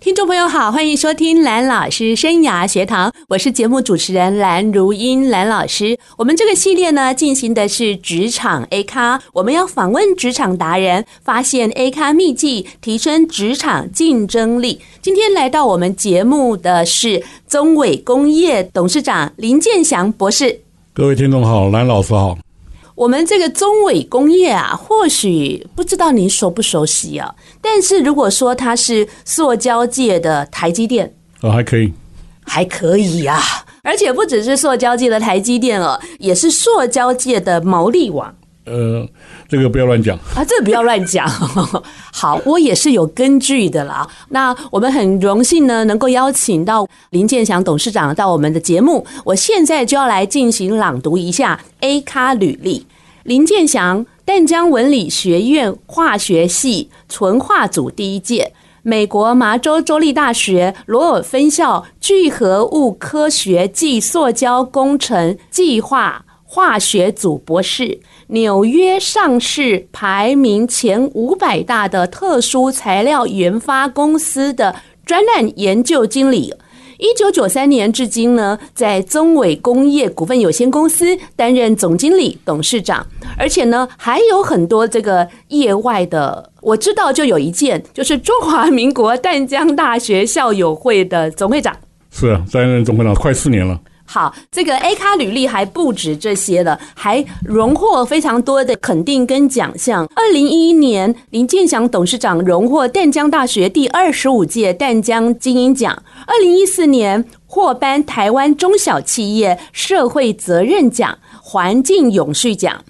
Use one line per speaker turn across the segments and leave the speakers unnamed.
听众朋友好，欢迎收听蓝老师生涯学堂，我是节目主持人蓝如英，蓝老师。我们这个系列呢，进行的是职场 A 咖，我们要访问职场达人，发现 A 咖秘技，提升职场竞争力。今天来到我们节目的是宗伟工业董事长林健祥博士。
各位听众好，蓝老师好。
我们这个中尾工业啊，或许不知道您熟不熟悉啊？但是如果说它是塑胶界的台积电，
哦，还可以，
还可以啊！而且不只是塑胶界的台积电哦，也是塑胶界的毛利王。
呃，这个不要乱讲
啊，这个不要乱讲。好，我也是有根据的啦。那我们很荣幸呢，能够邀请到林健祥董事长到我们的节目。我现在就要来进行朗读一下 A 咖履历。林健祥，淡江文理学院化学系纯化组第一届，美国麻州州立大学罗尔分校聚合物科学暨塑胶工程计划化学组博士。纽约上市排名前五百大的特殊材料研发公司的专案研究经理，一九九三年至今呢，在中伟工业股份有限公司担任总经理、董事长，而且呢，还有很多这个业外的。我知道就有一件，就是中华民国淡江大学校友会的总会长。
是啊，担任总会长快四年了。
好，这个 A 咖履历还不止这些了，还荣获非常多的肯定跟奖项。二零一一年，林健祥董事长荣获淡江大学第二十五届淡江精英奖。二零一四年，获颁台湾中小企业社会责任奖、环境永续奖。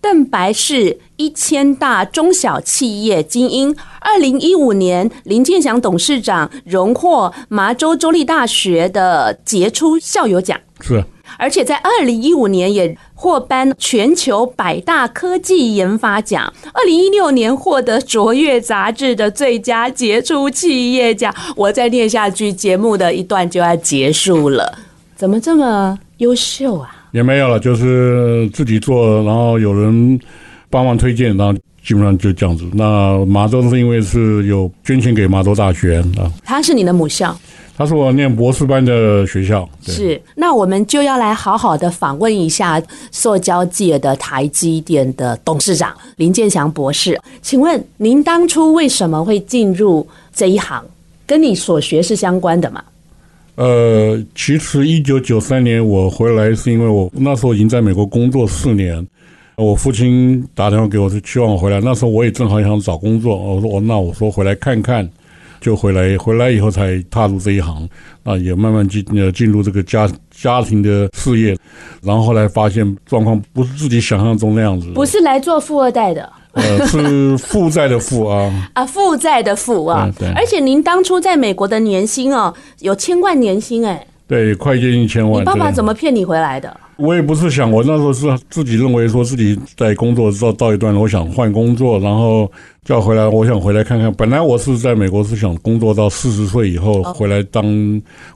邓白氏一千大中小企业精英，二零一五年林建祥董事长荣获麻州州立大学的杰出校友奖，
是，
而且在二零一五年也获颁全球百大科技研发奖，二零一六年获得卓越杂志的最佳杰出企业奖。我再念下去，节目的一段就要结束了，怎么这么优秀啊？
也没有了，就是自己做，然后有人帮忙推荐，然后基本上就这样子。那麻州是因为是有捐钱给麻州大学啊，
他是你的母校，
他是我念博士班的学校。
是，那我们就要来好好的访问一下塑胶界的台积电的董事长林建祥博士。请问您当初为什么会进入这一行？跟你所学是相关的吗？
呃，其实一九九三年我回来是因为我那时候已经在美国工作四年，我父亲打电话给我，是希望我回来。那时候我也正好想找工作，我说我那我说回来看看，就回来。回来以后才踏入这一行，啊，也慢慢进呃进入这个家家庭的事业，然后后来发现状况不是自己想象中那样子，
不是来做富二代的。
呃，是负债的负啊
啊，负债的负啊，而且您当初在美国的年薪哦，有千万年薪哎，
对，快接近千万。
你爸爸怎么骗你回来的？
我也不是想，我那时候是自己认为说自己在工作到到一段，我想换工作，然后叫回来，我想回来看看。本来我是在美国是想工作到四十岁以后回来当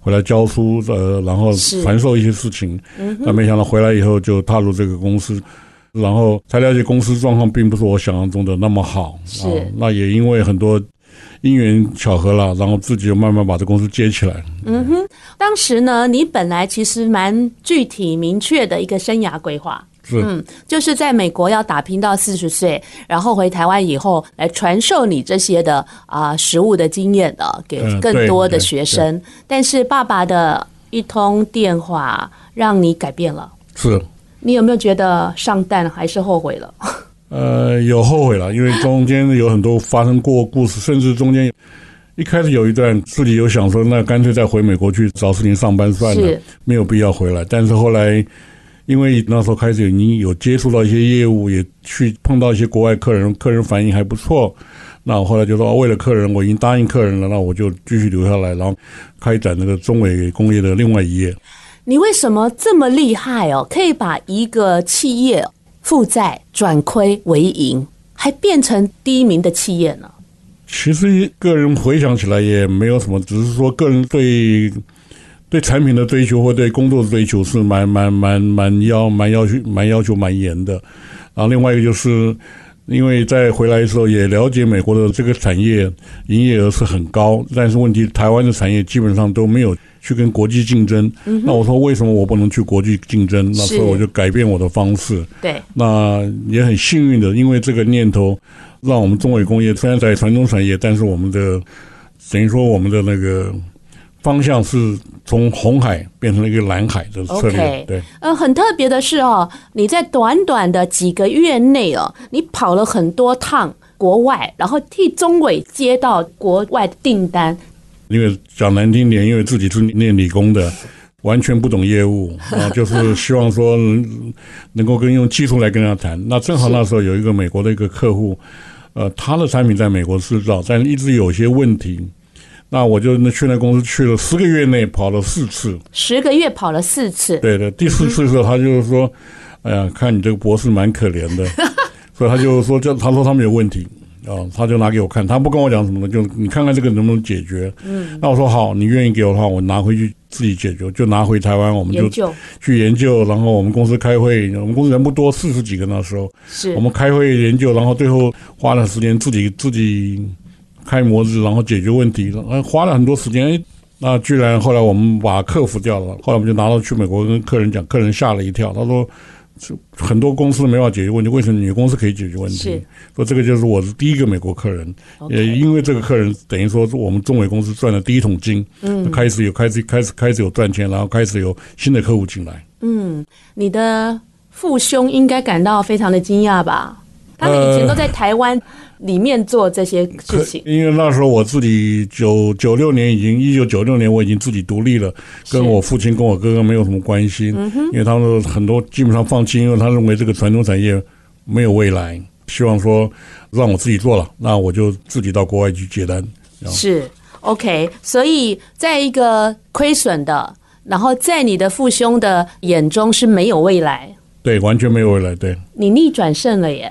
回来教书呃，然后传授一些事情，但没想到回来以后就踏入这个公司。然后才了解公司状况并不是我想象中的那么好，
是，
那也因为很多因缘巧合了，然后自己就慢慢把这公司接起来。
嗯哼，当时呢，你本来其实蛮具体明确的一个生涯规划，
是，
嗯，就是在美国要打拼到四十岁，然后回台湾以后来传授你这些的啊、呃、实务的经验的给更多的学生。但是爸爸的一通电话让你改变了，
是。
你有没有觉得上当还是后悔了？
呃，有后悔了，因为中间有很多发生过故事，甚至中间一开始有一段自己有想说，那干脆再回美国去找事情上班算了，没有必要回来。但是后来，因为那时候开始已经有接触到一些业务，也去碰到一些国外客人，客人反应还不错。那我后来就说，为了客人，我已经答应客人了，那我就继续留下来，然后开展那个中美工业的另外一页。
你为什么这么厉害哦？可以把一个企业负债转亏为盈，还变成第一名的企业呢？
其实个人回想起来也没有什么，只是说个人对对产品的追求或对工作的追求是蛮蛮蛮蛮要蛮要求蛮要求蛮严的。然后另外一个就是。因为在回来的时候也了解美国的这个产业营业额是很高，但是问题台湾的产业基本上都没有去跟国际竞争。嗯、那我说为什么我不能去国际竞争？那所以我就改变我的方式。
对，
那也很幸运的，因为这个念头让我们中伟工业虽然在传统产业，但是我们的等于说我们的那个。方向是从红海变成了一个蓝海的策略。Okay, 对，
呃，很特别的是哦，你在短短的几个月内哦，你跑了很多趟国外，然后替中伟接到国外的订单。
因为讲难听点，因为自己是念理工的，完全不懂业务啊，就是希望说能够跟用技术来跟他谈。那正好那时候有一个美国的一个客户，呃，他的产品在美国制造，但一直有些问题。那我就那去那公司去了十个月内跑了四次，
十个月跑了四次。
对的，第四次的时候，他就是说：“哎呀，看你这个博士蛮可怜的。”所以他就说：“这他说他们有问题啊，他就拿给我看，他不跟我讲什么的，就你看看这个能不能解决。”嗯，那我说好，你愿意给我的话，我拿回去自己解决，就拿回台湾，我们就去研究，然后我们公司开会，我们公司人不多，四十几个那时候，是我们开会研究，然后最后花了时间自己自己。开模子，然后解决问题，呃，花了很多时间。哎，那居然后来我们把克服掉了。后来我们就拿到去美国跟客人讲，客人吓了一跳。他说，很多公司没法解决问题，为什么你公司可以解决问题？是，说这个就是我是第一个美国客人。也因为这个客人，等于说是我们中伟公司赚了第一桶金。嗯，开始有开始开始开始有赚钱，然后开始有新的客户进来。
嗯，你的父兄应该感到非常的惊讶吧？他们以前都在台湾里面做这些事情，
因为那时候我自己九九六年已经一九九六年我已经自己独立了，跟我父亲跟我哥哥没有什么关系，因为他们很多基本上放弃，因为他认为这个传统产业没有未来，希望说让我自己做了，那我就自己到国外去接单。
是。OK，所以在一个亏损的，然后在你的父兄的眼中是没有未来，
对，完全没有未来，对，
你逆转胜了耶。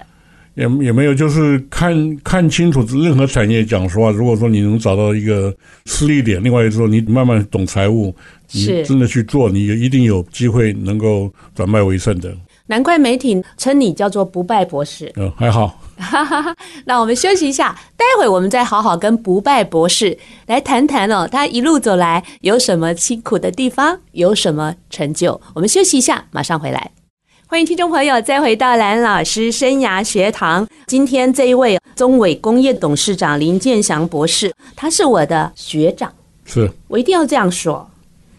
也也没有，就是看看清楚任何产业。讲实话，如果说你能找到一个吃力点，另外说你慢慢懂财务，你真的去做，你一定有机会能够转败为胜的。
难怪媒体称你叫做不败博士。
嗯，还好。
那我们休息一下，待会我们再好好跟不败博士来谈谈哦，他一路走来有什么辛苦的地方，有什么成就。我们休息一下，马上回来。欢迎听众朋友再回到蓝老师生涯学堂。今天这一位中伟工业董事长林建祥博士，他是我的学长，
是
我一定要这样说，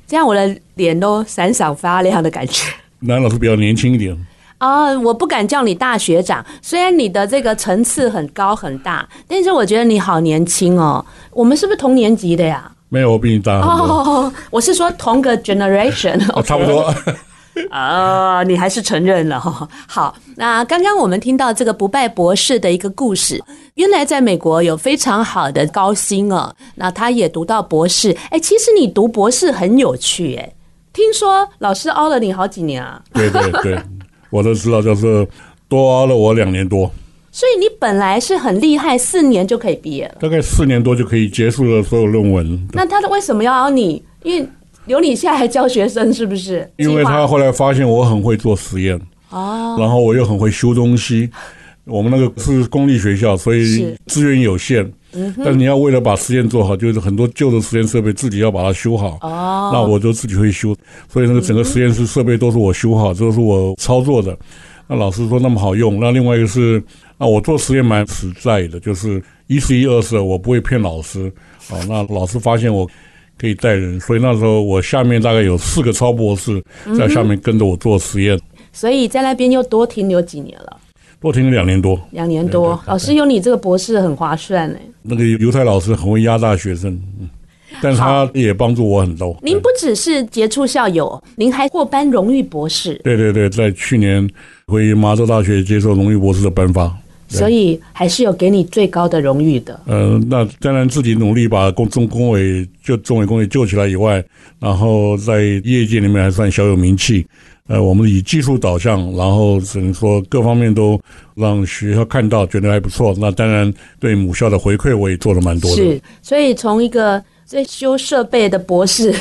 这样我的脸都闪闪发亮的感觉。
蓝老师比较年轻一点
啊、呃，我不敢叫你大学长，虽然你的这个层次很高很大，但是我觉得你好年轻哦。我们是不是同年级的呀？
没有，我比你大。
哦，我是说同个 generation，、
哦、差不多。
啊，你还是承认了哈。好，那刚刚我们听到这个不败博士的一个故事，原来在美国有非常好的高薪哦。那他也读到博士，哎，其实你读博士很有趣哎。听说老师熬了你好几年啊？
对对对，我都知道，就是多熬了我两年多。
所以你本来是很厉害，四年就可以毕业了。
大概四年多就可以结束了所有论文。
那他为什么要熬你？因为留你下来教学生是不是？
因为他后来发现我很会做实验哦，然后我又很会修东西。我们那个是公立学校，所以资源有限。嗯，但你要为了把实验做好，就是很多旧的实验设备自己要把它修好。哦，那我就自己会修，所以那个整个实验室设备都是我修好，都是我操作的。那老师说那么好用。那另外一个是啊，我做实验蛮实在的，就是一是一，二是二，我不会骗老师。哦，那老师发现我。可以带人，所以那时候我下面大概有四个超博士在下面跟着我做实验，嗯、
所以在那边又多停留几年了，
多停留两年多，
两年多。老师有你这个博士很划算呢。
那个犹太老师很会压榨学生，但他也帮助我很多。
您不只是杰出校友，您还获颁荣誉博士。
对对对，在去年回麻州大学接受荣誉博士的颁发。
所以还是有给你最高的荣誉的。
呃，那当然自己努力把工中工委就中委工委救起来以外，然后在业界里面还算小有名气。呃，我们以技术导向，然后只能说各方面都让学校看到，觉得还不错。那当然对母校的回馈，我也做了蛮多的。
是，所以从一个在修设备的博士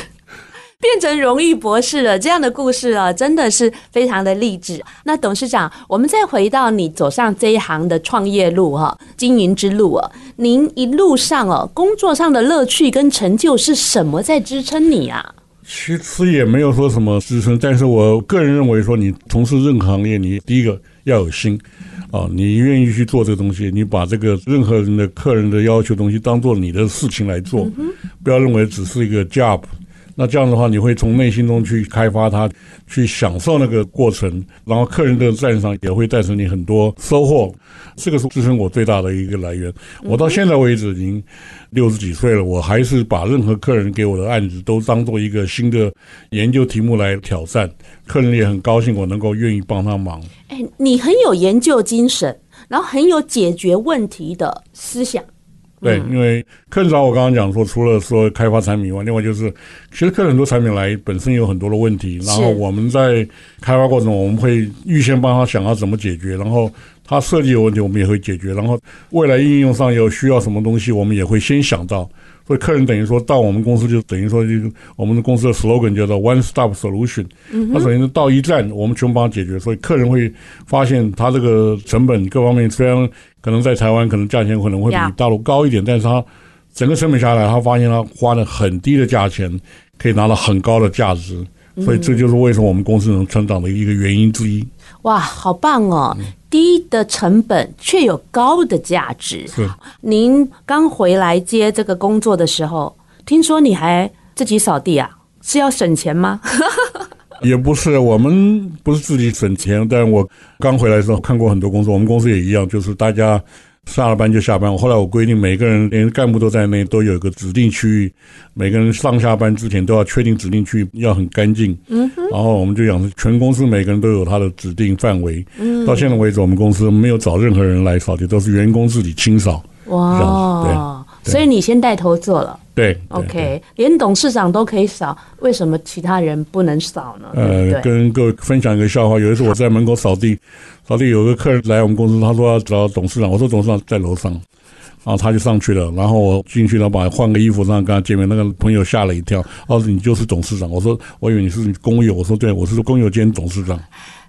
变成荣誉博士了，这样的故事啊，真的是非常的励志。那董事长，我们再回到你走上这一行的创业路哈，经营之路啊，您一路上哦，工作上的乐趣跟成就是什么在支撑你啊？
其实也没有说什么支撑，但是我个人认为说，你从事任何行业，你第一个要有心，啊，你愿意去做这个东西，你把这个任何人的客人的要求东西当做你的事情来做，不要认为只是一个 job。那这样的话，你会从内心中去开发它，去享受那个过程，然后客人的赞赏也会带给你很多收获。这个是支撑我最大的一个来源。我到现在为止已经六十几岁了，我还是把任何客人给我的案子都当做一个新的研究题目来挑战。客人也很高兴，我能够愿意帮他忙。
哎，你很有研究精神，然后很有解决问题的思想。
对，因为客人找我刚刚讲说，除了说开发产品以外，另外就是，其实客人很多产品来本身有很多的问题，然后我们在开发过程中，我们会预先帮他想要怎么解决，然后他设计有问题，我们也会解决，然后未来应用上有需要什么东西，我们也会先想到。所以客人等于说到我们公司，就等于说，就我们的公司的 slogan 叫做 One Stop Solution。它等于是到一站，我们全部帮他解决。所以客人会发现他这个成本各方面虽然可能在台湾可能价钱可能会比大陆高一点，但是他整个成本下来，他发现他花了很低的价钱可以拿到很高的价值。所以这就是为什么我们公司能成长的一个原因之一。
哇，好棒哦！低的成本却有高的价值。
是。
您刚回来接这个工作的时候，听说你还自己扫地啊？是要省钱吗？
也不是，我们不是自己省钱。但我刚回来的时候看过很多公司，我们公司也一样，就是大家。下了班就下班。我后来我规定，每个人连干部都在内，都有一个指定区域。每个人上下班之前都要确定指定区域要很干净。嗯哼。然后我们就讲，全公司每个人都有他的指定范围。嗯。到现在为止，我们公司没有找任何人来扫地，都是员工自己清扫。
哇。对。所以你先带头做了。
对。
OK，连董事长都可以扫，为什么其他人不能扫呢？
呃，跟各位分享一个笑话。有一次我在门口扫地。扫地有个客人来我们公司，他说要找董事长，我说董事长在楼上，然后他就上去了，然后我进去了，把换个衣服上跟他见面。那个朋友吓了一跳，哦，你就是董事长？我说我以为你是工友，我说对，我是工友兼董事长。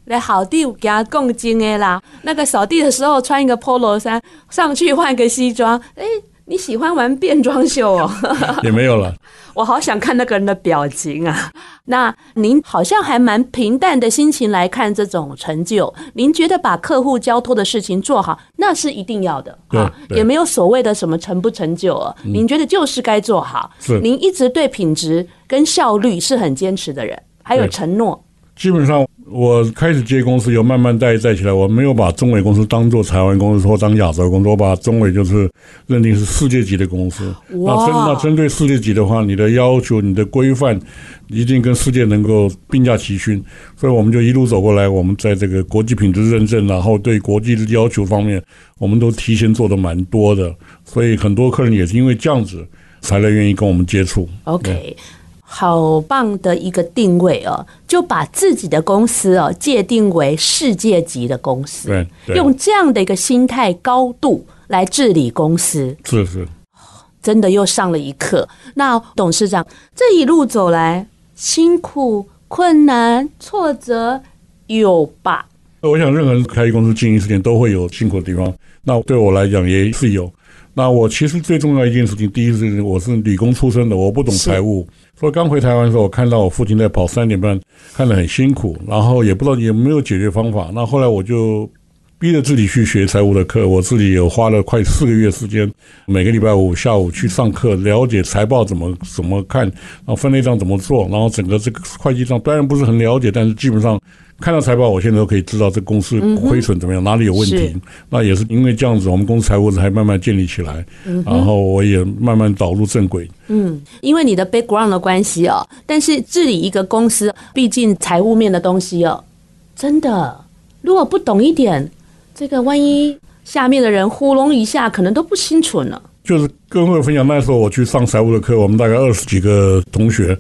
来扫地给他共进的啦，那个扫地的时候穿一个 polo 衫，上去换个西装，哎。你喜欢玩变装秀哦？
也没有了。
我好想看那个人的表情啊！那您好像还蛮平淡的心情来看这种成就。您觉得把客户交托的事情做好，那是一定要的啊，也没有所谓的什么成不成就啊。您觉得就是该做好。是。您一直对品质跟效率是很坚持的人，还有承诺。
基本上。我开始接公司，有慢慢带带起来。我没有把中伟公司当做台湾公司或当亚洲公司，我把中伟就是认定是世界级的公司。那针那针对世界级的话，你的要求、你的规范一定跟世界能够并驾齐驱。所以我们就一路走过来，我们在这个国际品质认证，然后对国际的要求方面，我们都提前做的蛮多的。所以很多客人也是因为这样子，才来愿意跟我们接触。
OK。好棒的一个定位哦，就把自己的公司哦界定为世界级的公司，
对，
用这样的一个心态高度来治理公司，
是是，
真的又上了一课。那董事长这一路走来，辛苦、困难、挫折有吧？
我想任何人开一公司经营事情都会有辛苦的地方，那对我来讲也是有。那我其实最重要一件事情，第一是我是理工出身的，我不懂财务。所以刚回台湾的时候，我看到我父亲在跑三点半，看得很辛苦，然后也不知道有没有解决方法。那后来我就逼着自己去学财务的课，我自己有花了快四个月时间，每个礼拜五下午去上课，了解财报怎么怎么看，然后分类账怎么做，然后整个这个会计账当然不是很了解，但是基本上。看到财报，我现在都可以知道这公司亏损怎么样，哪里有问题。那也是因为这样子，我们公司财务才慢慢建立起来，然后我也慢慢导入正轨。
嗯，因为你的 background 的关系哦，但是治理一个公司，毕竟财务面的东西哦，真的，如果不懂一点，这个万一下面的人糊弄一下，可能都不清楚呢。
就是跟各位分享，那时候我去上财务的课，我们大概二十几个同学。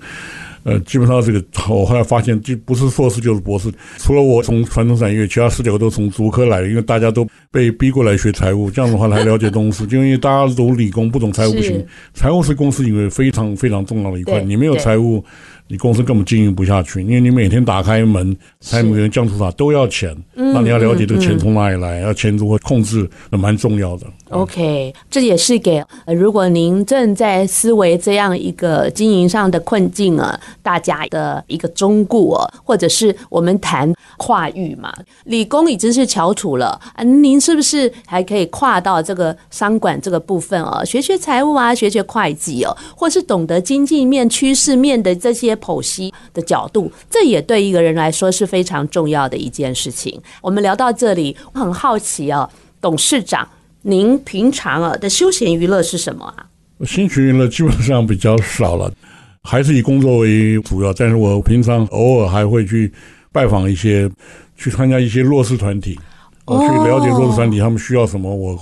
呃，基本上这个我后来发现，就不是硕士就是博士。除了我从传统产业，其他十九个都从竹科来的，因为大家都被逼过来学财务，这样的话来了解东西。就 因为大家都理工，不懂财务不行。财务是公司里面非常非常重要的一块，你没有财务。你公司根本经营不下去，因为你每天打开门，财务员、降出法都要钱，那你要了解这个钱从哪里来，要钱如何控制，那蛮重要的。
OK，这也是给如果您正在思维这样一个经营上的困境啊，大家的一个忠告啊，或者是我们谈跨域嘛，理工已经是翘楚了啊，您是不是还可以跨到这个商管这个部分啊，学学财务啊，学学会计哦，或是懂得经济面、趋势面的这些。剖析的角度，这也对一个人来说是非常重要的一件事情。我们聊到这里，我很好奇啊，董事长，您平常啊的休闲娱乐是什么啊？
兴趣娱乐基本上比较少了，还是以工作为主要。但是我平常偶尔还会去拜访一些，去参加一些弱势团体，我去了解弱势团体他们需要什么，我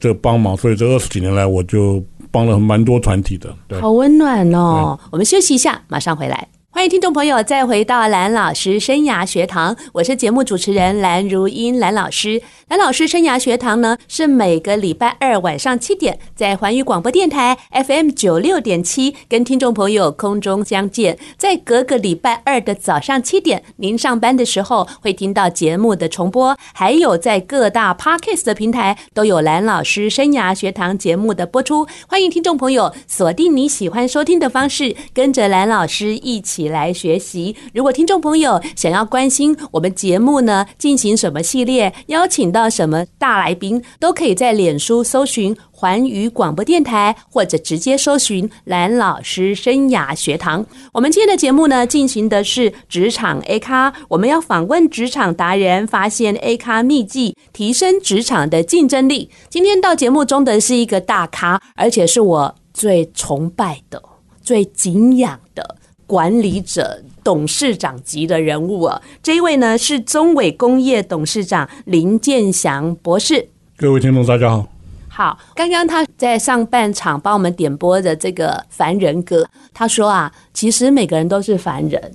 这帮忙。所以这二十几年来，我就。帮了蛮多团体的，对，
好温暖哦。我们休息一下，马上回来。欢迎听众朋友再回到蓝老师生涯学堂，我是节目主持人蓝如英，蓝老师。蓝老师生涯学堂呢，是每个礼拜二晚上七点，在环宇广播电台 FM 九六点七跟听众朋友空中相见。在隔个礼拜二的早上七点，您上班的时候会听到节目的重播，还有在各大 Podcast 的平台都有蓝老师生涯学堂节目的播出。欢迎听众朋友锁定你喜欢收听的方式，跟着蓝老师一起。来学习。如果听众朋友想要关心我们节目呢，进行什么系列，邀请到到什么大来宾，都可以在脸书搜寻环宇广播电台，或者直接搜寻蓝老师生涯学堂。我们今天的节目呢，进行的是职场 A 咖，我们要访问职场达人，发现 A 咖秘技，提升职场的竞争力。今天到节目中的是一个大咖，而且是我最崇拜的、最敬仰的。管理者、董事长级的人物啊，这一位呢是中伟工业董事长林建祥博士。
各位听众，大家好。
好，刚刚他在上半场帮我们点播的这个凡人歌，他说啊，其实每个人都是凡人。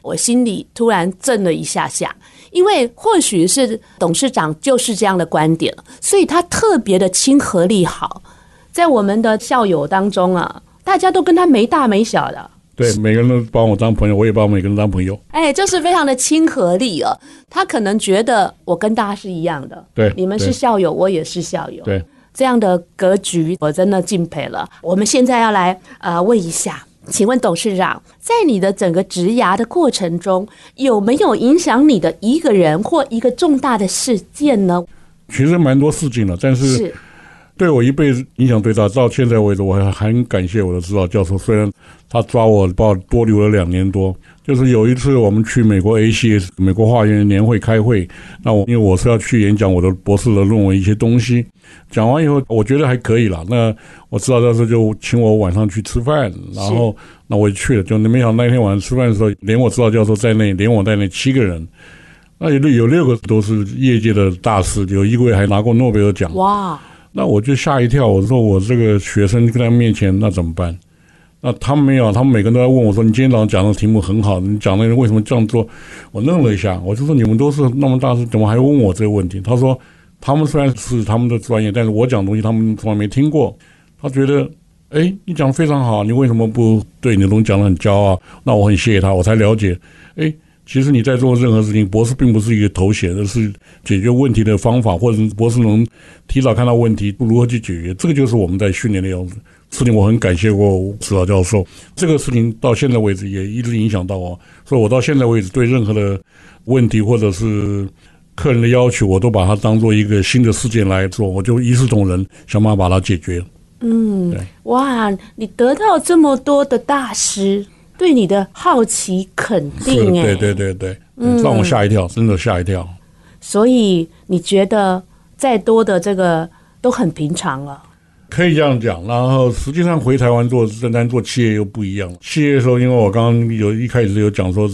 我心里突然震了一下下，因为或许是董事长就是这样的观点，所以他特别的亲和力好，在我们的校友当中啊，大家都跟他没大没小的。
对，每个人都把我当朋友，我也把每个人当朋友。
哎，就是非常的亲和力哦。他可能觉得我跟大家是一样的，
对，
你们是校友，我也是校友，
对，
这样的格局我真的敬佩了。我们现在要来呃问一下，请问董事长，在你的整个职涯的过程中，有没有影响你的一个人或一个重大的事件呢？
其实蛮多事情了，但是。是对我一辈子影响最大，到现在为止，我还很感谢我的指导教授。虽然他抓我，把我多留了两年多。就是有一次我们去美国 ACS 美国化学年会开会，那我因为我是要去演讲我的博士的论文一些东西，讲完以后我觉得还可以了。那我指导教授就请我晚上去吃饭，然后那我就去了。就没想到那天晚上吃饭的时候，连我指导教授在内，连我在内七个人，那有六有六个都是业界的大师，有一位还拿过诺贝尔奖。哇！那我就吓一跳，我说我这个学生跟他面前那怎么办？那他们没有，他们每个人都在问我说：“你今天早上讲的题目很好，你讲的为什么这样做？”我愣了一下，我就说：“你们都是那么大师，怎么还问我这个问题？”他说：“他们虽然是他们的专业，但是我讲东西他们从来没听过。他觉得，哎，你讲的非常好，你为什么不对你的东西讲的很骄傲？那我很谢谢他，我才了解，哎。”其实你在做任何事情，博士并不是一个头衔，而是解决问题的方法，或者是博士能提早看到问题，如何去解决。这个就是我们在训练的样子。事情我很感谢过指导教授，这个事情到现在为止也一直影响到我，所以我到现在为止对任何的问题或者是客人的要求，我都把它当做一个新的事件来做，我就一视同仁，想办法把它解决。
嗯，对，哇，你得到这么多的大师。对你的好奇肯定，哎，
对对对对，让我吓一跳，嗯，真的吓一跳。
所以你觉得再多的这个都很平常了？
可以这样讲。然后实际上回台湾做，正单做企业又不一样了。企业的时候，因为我刚刚有一开始有讲说，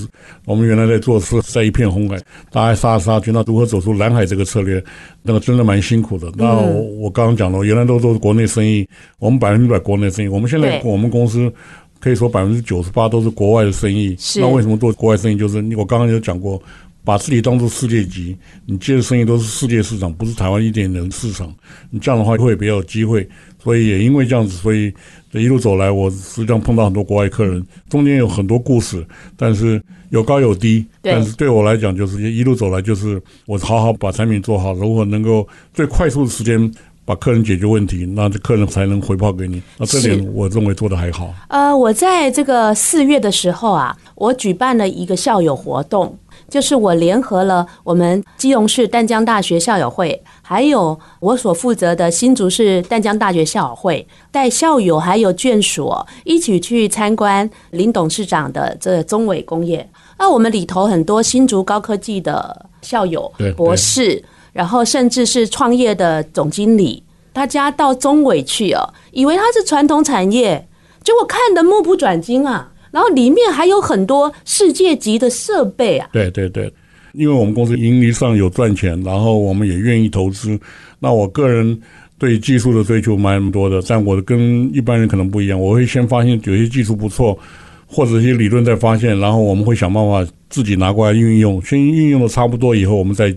我们原来在做是在一片红海，大家杀杀去，那如何走出蓝海这个策略，那个真的蛮辛苦的。那我，我刚刚讲了，原来都做国内生意，我们百分之百国内生意。我们现在我们公司。可以说百分之九十八都是国外的生意。
是。
那为什么做国外生意？就是我刚刚有讲过，把自己当做世界级，你接的生意都是世界市场，不是台湾一点点市场。你这样的话会比较有机会。所以也因为这样子，所以这一路走来，我实际上碰到很多国外客人，中间有很多故事，但是有高有低。但是对我来讲，就是一路走来，就是我好好把产品做好，如果能够最快速的时间。把客人解决问题，那这客人才能回报给你。那这点我认为做得还好。
呃，我在这个四月的时候啊，我举办了一个校友活动，就是我联合了我们基隆市淡江大学校友会，还有我所负责的新竹市淡江大学校友会，带校友还有眷属一起去参观林董事长的这中伟工业。那我们里头很多新竹高科技的校友、博士。然后甚至是创业的总经理，大家到中伟去哦，以为它是传统产业，结果看得目不转睛啊。然后里面还有很多世界级的设备啊。
对对对，因为我们公司盈利上有赚钱，然后我们也愿意投资。那我个人对技术的追求蛮多的，但我跟一般人可能不一样，我会先发现有些技术不错，或者一些理论在发现，然后我们会想办法自己拿过来运用，先运用的差不多以后，我们再。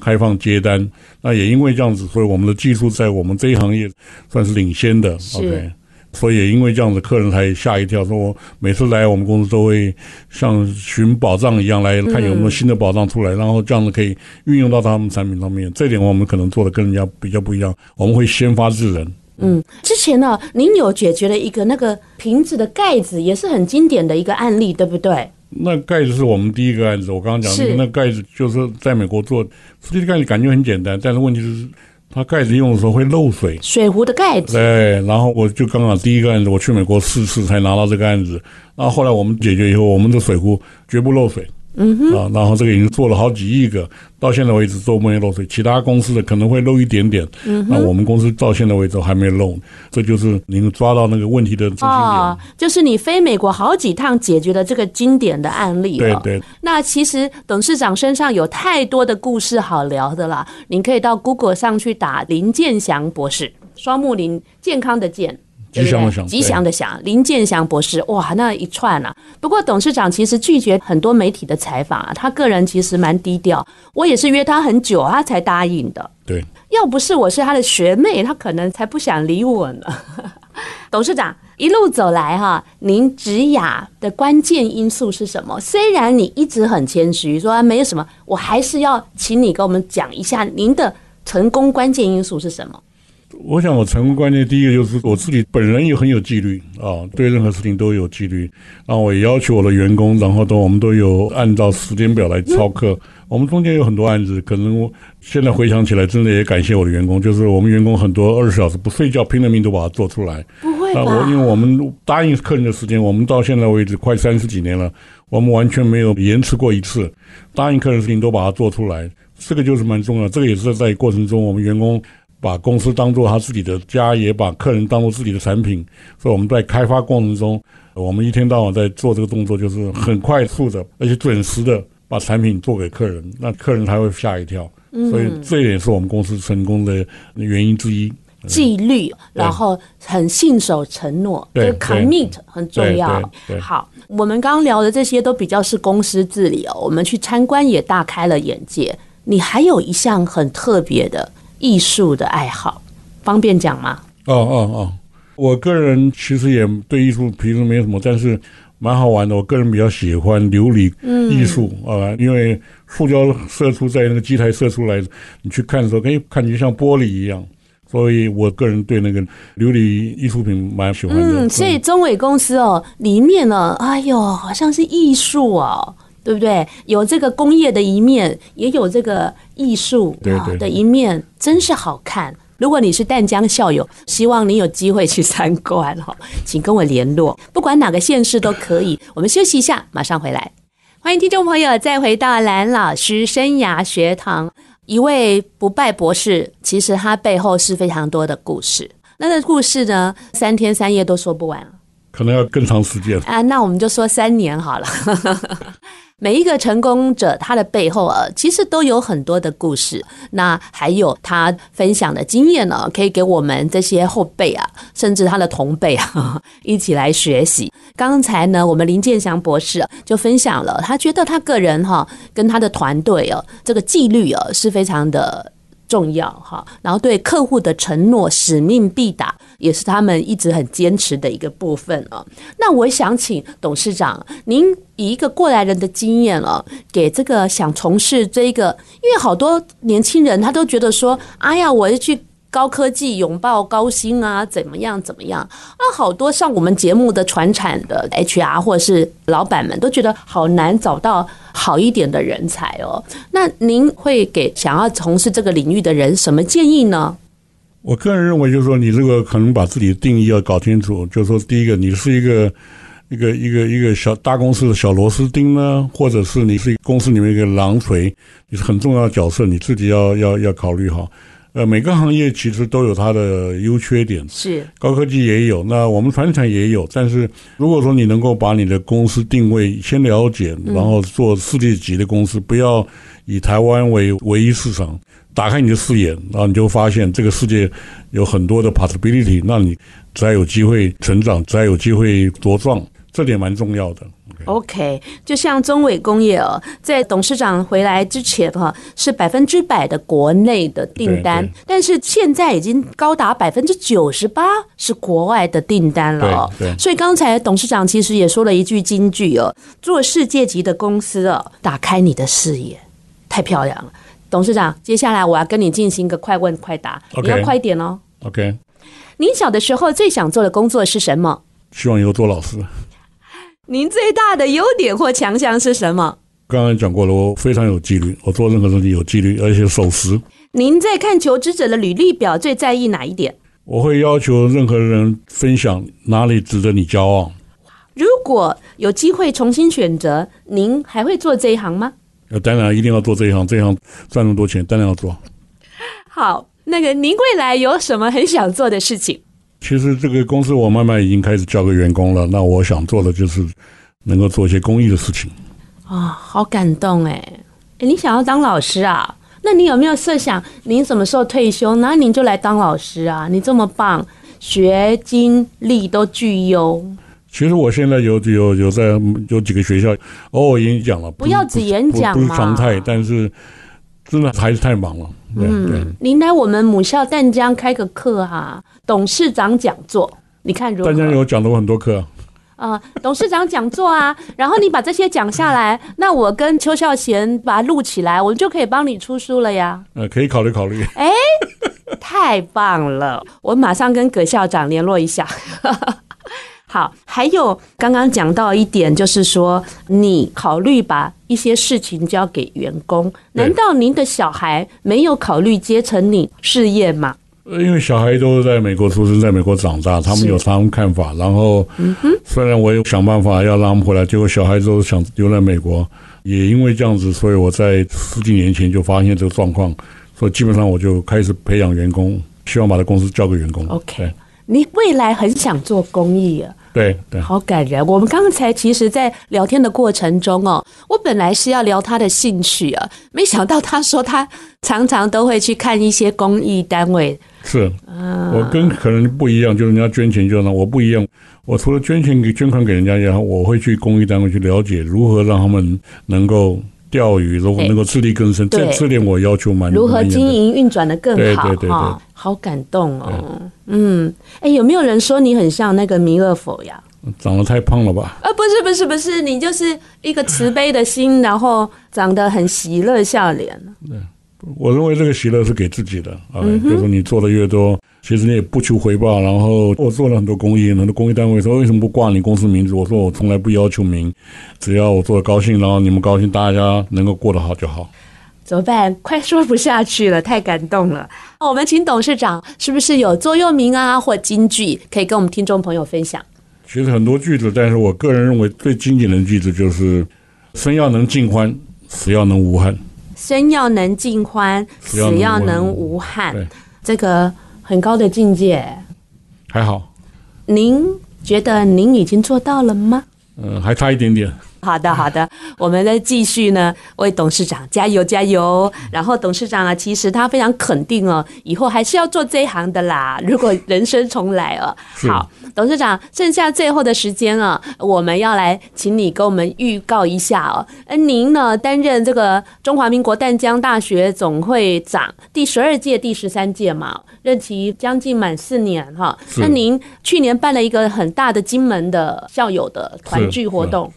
开放接单，那也因为这样子，所以我们的技术在我们这一行业算是领先的。OK，所以也因为这样子，客人才吓一跳，说我每次来我们公司都会像寻宝藏一样来看有没有新的宝藏出来，然后这样子可以运用到他们产品上面。这点我们可能做的跟人家比较不一样，我们会先发制人。
嗯，之前呢，您有解决了一个那个瓶子的盖子，也是很经典的一个案例，对不对？
那盖子是我们第一个案子，我刚刚讲的那个盖子就是在美国做，实际盖子感觉很简单，但是问题是它盖子用的时候会漏水。
水壶的盖子。
对，然后我就刚好第一个案子，我去美国四次才拿到这个案子，然后后来我们解决以后，我们的水壶绝不漏水。嗯哼啊，然后这个已经做了好几亿个，到现在为止做没有漏水。其他公司的可能会漏一点点，嗯，那我们公司到现在为止还没漏。这就是您抓到那个问题的中心点。哦，
就是你飞美国好几趟解决了这个经典的案例。
对对。
那其实董事长身上有太多的故事好聊的啦，您可以到 Google 上去打林建祥博士，双木林健康的健。
吉祥的祥，
吉祥的祥，林健祥博士，哇，那一串啊！不过董事长其实拒绝很多媒体的采访啊，他个人其实蛮低调。我也是约他很久，他才答应的。
对，
要不是我是他的学妹，他可能才不想理我呢。董事长一路走来哈，您职雅的关键因素是什么？虽然你一直很谦虚，说没有什么，我还是要请你跟我们讲一下您的成功关键因素是什么。
我想，我成功关键第一个就是我自己本人也很有纪律啊，对任何事情都有纪律。然后我也要求我的员工，然后都我们都有按照时间表来操课。我们中间有很多案子，可能我现在回想起来，真的也感谢我的员工，就是我们员工很多二十小时不睡觉，拼了命都把它做出来。
不会吧？
我因为我们答应客人的时间，我们到现在为止快三十几年了，我们完全没有延迟过一次。答应客人的事情都把它做出来，这个就是蛮重要。这个也是在过程中，我们员工。把公司当做他自己的家，也把客人当做自己的产品，所以我们在开发过程中，我们一天到晚在做这个动作，就是很快速的，而且准时的把产品做给客人，那客人才会吓一跳。所以这也是我们公司成功的原因之一。
纪律，然后很信守承诺，就 commit 很重要。好，我们刚刚聊的这些都比较是公司治理哦，我们去参观也大开了眼界。你还有一项很特别的。艺术的爱好，方便讲吗？
哦哦哦，我个人其实也对艺术平时没有什么，但是蛮好玩的。我个人比较喜欢琉璃艺术啊、嗯呃，因为塑胶射出在那个机台射出来，你去看的时候，哎，感觉像玻璃一样。所以我个人对那个琉璃艺术品蛮喜欢的。
嗯，所以中伟公司哦，里面呢，哎呦，好像是艺术哦。对不对？有这个工业的一面，也有这个艺术的一面，真是好看。如果你是淡江校友，希望你有机会去参观哈，请跟我联络，不管哪个县市都可以。我们休息一下，马上回来。欢迎听众朋友再回到蓝老师生涯学堂。一位不败博士，其实他背后是非常多的故事。那个故事呢，三天三夜都说不完，
可能要更长时间
啊。那我们就说三年好了。每一个成功者，他的背后啊，其实都有很多的故事。那还有他分享的经验呢，可以给我们这些后辈啊，甚至他的同辈啊，一起来学习。刚才呢，我们林健祥博士就分享了，他觉得他个人哈，跟他的团队哦，这个纪律啊，是非常的重要哈。然后对客户的承诺，使命必达。也是他们一直很坚持的一个部分啊。那我想请董事长，您以一个过来人的经验了，给这个想从事这个，因为好多年轻人他都觉得说，哎呀，我要去高科技拥抱高薪啊，怎么样怎么样？那好多上我们节目的传产的 HR 或者是老板们都觉得好难找到好一点的人才哦。那您会给想要从事这个领域的人什么建议呢？
我个人认为，就是说，你这个可能把自己的定义要搞清楚。就是说，第一个，你是一个一个一个一个小大公司的小螺丝钉呢，或者是你是一个公司里面一个狼锤，你是很重要的角色，你自己要要要考虑好。呃，每个行业其实都有它的优缺点，
是
高科技也有，那我们传产也有。但是如果说你能够把你的公司定位先了解，然后做世界级的公司，不要以台湾为唯一市场。打开你的视野，然后你就发现这个世界有很多的 possibility，那你才有机会成长，才有机会茁壮，这点蛮重要的。
OK，就像中伟工业哦，在董事长回来之前哈，是百分之百的国内的订单，但是现在已经高达百分之九十八是国外的订单了哦。
对，
所以刚才董事长其实也说了一句金句哦，做世界级的公司哦，打开你的视野，太漂亮了。董事长，接下来我要跟你进行一个快问快答，okay, 你要快点哦。
OK。
您小的时候最想做的工作是什么？
希望以后做老师。
您最大的优点或强项是什么？
刚才讲过了，我非常有纪律，我做任何事情有纪律，而且守时。
您在看求职者的履历表最在意哪一点？
我会要求任何人分享哪里值得你骄傲。
如果有机会重新选择，您还会做这一行吗？
呃，当然一定要做这一行，这一行赚那么多钱，当然要做。
好，那个您未来有什么很想做的事情？
其实这个公司我慢慢已经开始交给员工了，那我想做的就是能够做一些公益的事情。
啊、哦，好感动哎！哎，你想要当老师啊？那你有没有设想您什么时候退休，那您就来当老师啊？你这么棒，学经历都具优。
其实我现在有有有在有几个学校偶尔演讲了，
不要只演讲嘛，
不是常态，但是真的还是太忙了。
嗯，您来我们母校淡江开个课哈、啊，董事长讲座，你看如何？
淡江有讲了我很多课
啊、呃，董事长讲座啊，然后你把这些讲下来，那我跟邱孝贤把它录起来，我们就可以帮你出书了呀。
呃，可以考虑考虑。
哎，太棒了，我马上跟葛校长联络一下。好，还有刚刚讲到一点，就是说你考虑把一些事情交给员工，难道您的小孩没有考虑接承你事业吗？
因为小孩都是在美国出生，在美国长大，他们有他们看法。然后，虽然我也想办法要让他们回来，结果小孩都想留在美国。也因为这样子，所以我在十几年前就发现这个状况，所以基本上我就开始培养员工，希望把这公司交给员工。
OK，你未来很想做公益啊？
对对，
好感人。我们刚才其实，在聊天的过程中哦，我本来是要聊他的兴趣啊，没想到他说他常常都会去看一些公益单位。
是，我跟可能不一样，就是人家捐钱就让我不一样。我除了捐钱给捐款给人家，然后我会去公益单位去了解如何让他们能够钓鱼，如果能够自力更生。这这点我要求蛮。
如何经营运转的更好？
对对对对，
好感动哦。嗯，哎，有没有人说你很像那个弥勒佛呀？
长得太胖了吧？
呃，不是不是不是，你就是一个慈悲的心，然后长得很喜乐笑脸。
对，我认为这个喜乐是给自己的啊，就是你做的越多，其实你也不求回报。然后我做了很多公益，很多公益单位说为什么不挂你公司名字？我说我从来不要求名，只要我做的高兴，然后你们高兴，大家能够过得好就好。
怎么办？快说不下去了，太感动了。我们请董事长是不是有座右铭啊，或金句可以跟我们听众朋友分享？
其实很多句子，但是我个人认为最经典的句子就是“生要能尽欢，死要能无憾”。
生要能尽欢，死要能无憾。这个很高的境界。
还好。
您觉得您已经做到了吗？
嗯、呃，还差一点点。
好的，好的，我们再继续呢，为董事长加油加油。然后董事长啊，其实他非常肯定哦，以后还是要做这一行的啦。如果人生重来了，好，董事长，剩下最后的时间啊，我们要来请你给我们预告一下哦。呃，您呢担任这个中华民国淡江大学总会长第十二届、第十三届嘛，任期将近满四年哈。那您去年办了一个很大的金门的校友的团聚活动。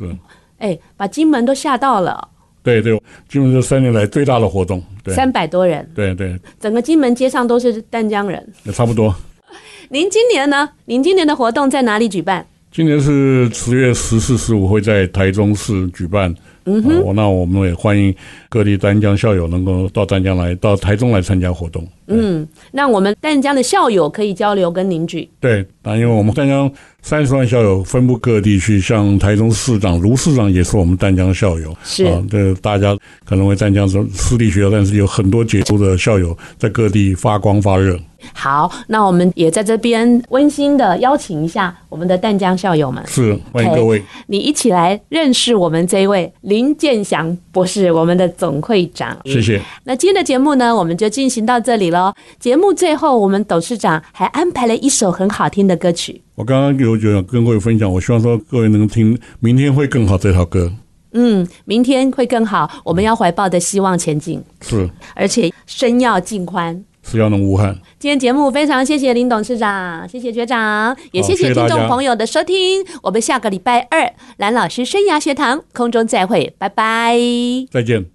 哎，把金门都吓到了。
对对，金门这三年来最大的活动，对
三百多人。
对对，
整个金门街上都是丹江人。
也差不多。
您今年呢？您今年的活动在哪里举办？
今年是十月十四、十五会在台中市举办。嗯哼、哦，那我们也欢迎各地丹江校友能够到丹江来，到台中来参加活动。
嗯，那我们淡江的校友可以交流跟凝聚。
对，那因为我们淡江三十万校友分布各地区，像台中市长卢市长也是我们淡江校友。
是，啊，
这大家可能为淡江是私立学校，但是有很多杰出的校友在各地发光发热。
好，那我们也在这边温馨的邀请一下我们的淡江校友们，
是欢迎各位，
你一起来认识我们这一位林建祥博士，我们的总会长。
谢谢。
那今天的节目呢，我们就进行到这里了。节目最后，我们董事长还安排了一首很好听的歌曲。
我刚刚有有跟各位分享，我希望说各位能听《明天会更好》这套歌。
嗯，明天会更好，我们要怀抱的希望前进。
是，
而且身要尽宽。
是要能无憾。
今天节目非常谢谢林董事长，谢谢学长，也谢谢听众朋友的收听。我们下个礼拜二蓝老师生涯学堂空中再会，拜拜，
再见。